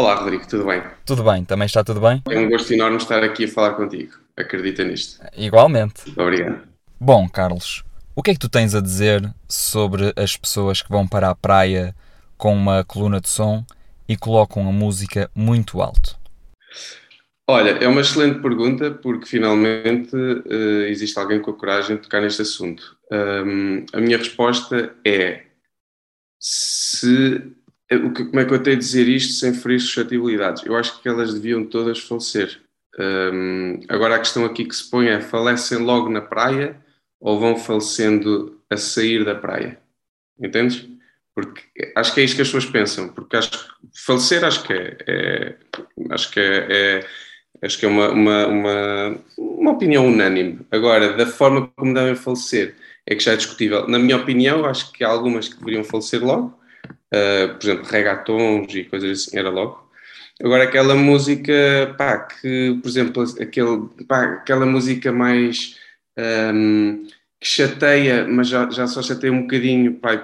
Olá, Rodrigo, tudo bem? tudo bem? Também está tudo bem? É um gosto enorme estar aqui a falar contigo. Acredita nisto. Igualmente. Obrigado. Bom, Carlos, o que é que tu tens a dizer sobre as pessoas que vão para a praia com uma coluna de som e colocam a música muito alto? Olha, é uma excelente pergunta porque finalmente eh, existe alguém com a coragem de tocar neste assunto. Ahm, a minha resposta é se como é que eu tenho de dizer isto sem ferir suscetibilidades? Eu acho que elas deviam todas falecer. Agora a questão aqui que se põe é falecem logo na praia ou vão falecendo a sair da praia? Entendes? Porque acho que é isto que as pessoas pensam, porque acho que falecer acho que é, é- acho que é, é- acho que é uma, uma, uma, uma opinião unânime. Agora, da forma como devem falecer, é que já é discutível. Na minha opinião, acho que há algumas que deveriam falecer logo, Uh, por exemplo, regatons e coisas assim, era logo. Agora, aquela música, pá, que, por exemplo, aquele, pá, aquela música mais um, que chateia, mas já, já só chateia um bocadinho, pá,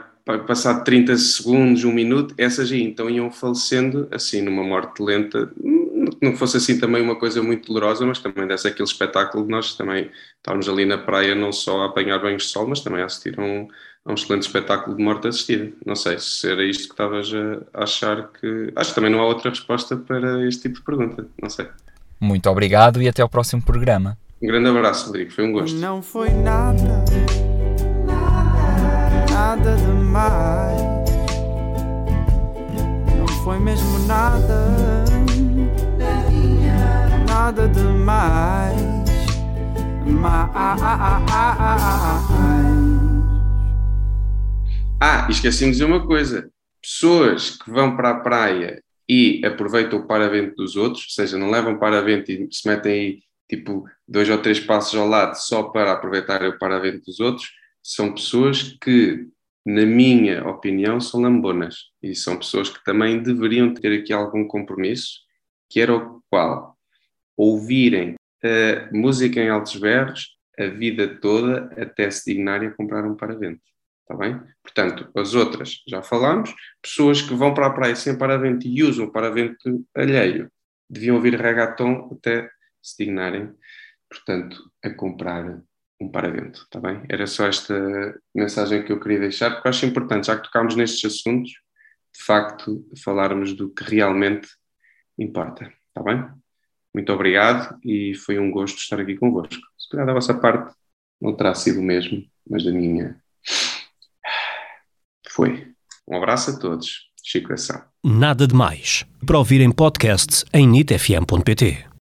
passado 30 segundos, um minuto, essas aí então iam falecendo assim, numa morte lenta. Não fosse assim também uma coisa muito dolorosa, mas também desse aquele espetáculo de nós também estávamos ali na praia, não só a apanhar banhos de sol, mas também a assistir a um, a um excelente espetáculo de morte assistida. Não sei se era isto que estavas a achar que. Acho que também não há outra resposta para este tipo de pergunta. Não sei. Muito obrigado e até ao próximo programa. Um grande abraço, Rodrigo. Foi um gosto. Não foi nada, nada demais. Não foi mesmo nada, nada demais. Mais. Ah, esqueci-me de dizer uma coisa: pessoas que vão para a praia e aproveitam o paravento dos outros, ou seja, não levam paravento e se metem aí tipo dois ou três passos ao lado só para aproveitar o paravento dos outros, são pessoas que, na minha opinião, são lambonas e são pessoas que também deveriam ter aqui algum compromisso, que era o qual ouvirem a música em altos berros a vida toda até se dignarem a comprar um paravento. Está bem? Portanto, as outras já falámos, pessoas que vão para a praia sem paravento e usam paravento alheio, deviam ouvir reggaeton até se dignarem, portanto, a comprar um paravento, está bem? Era só esta mensagem que eu queria deixar, porque acho importante, já que tocámos nestes assuntos, de facto, falarmos do que realmente importa, está bem? Muito obrigado e foi um gosto estar aqui convosco. Se calhar da vossa parte não terá sido o mesmo, mas da minha foi. Um abraço a todos. Chico. Nada de mais. Para ouvir em podcast em nitfm.pt.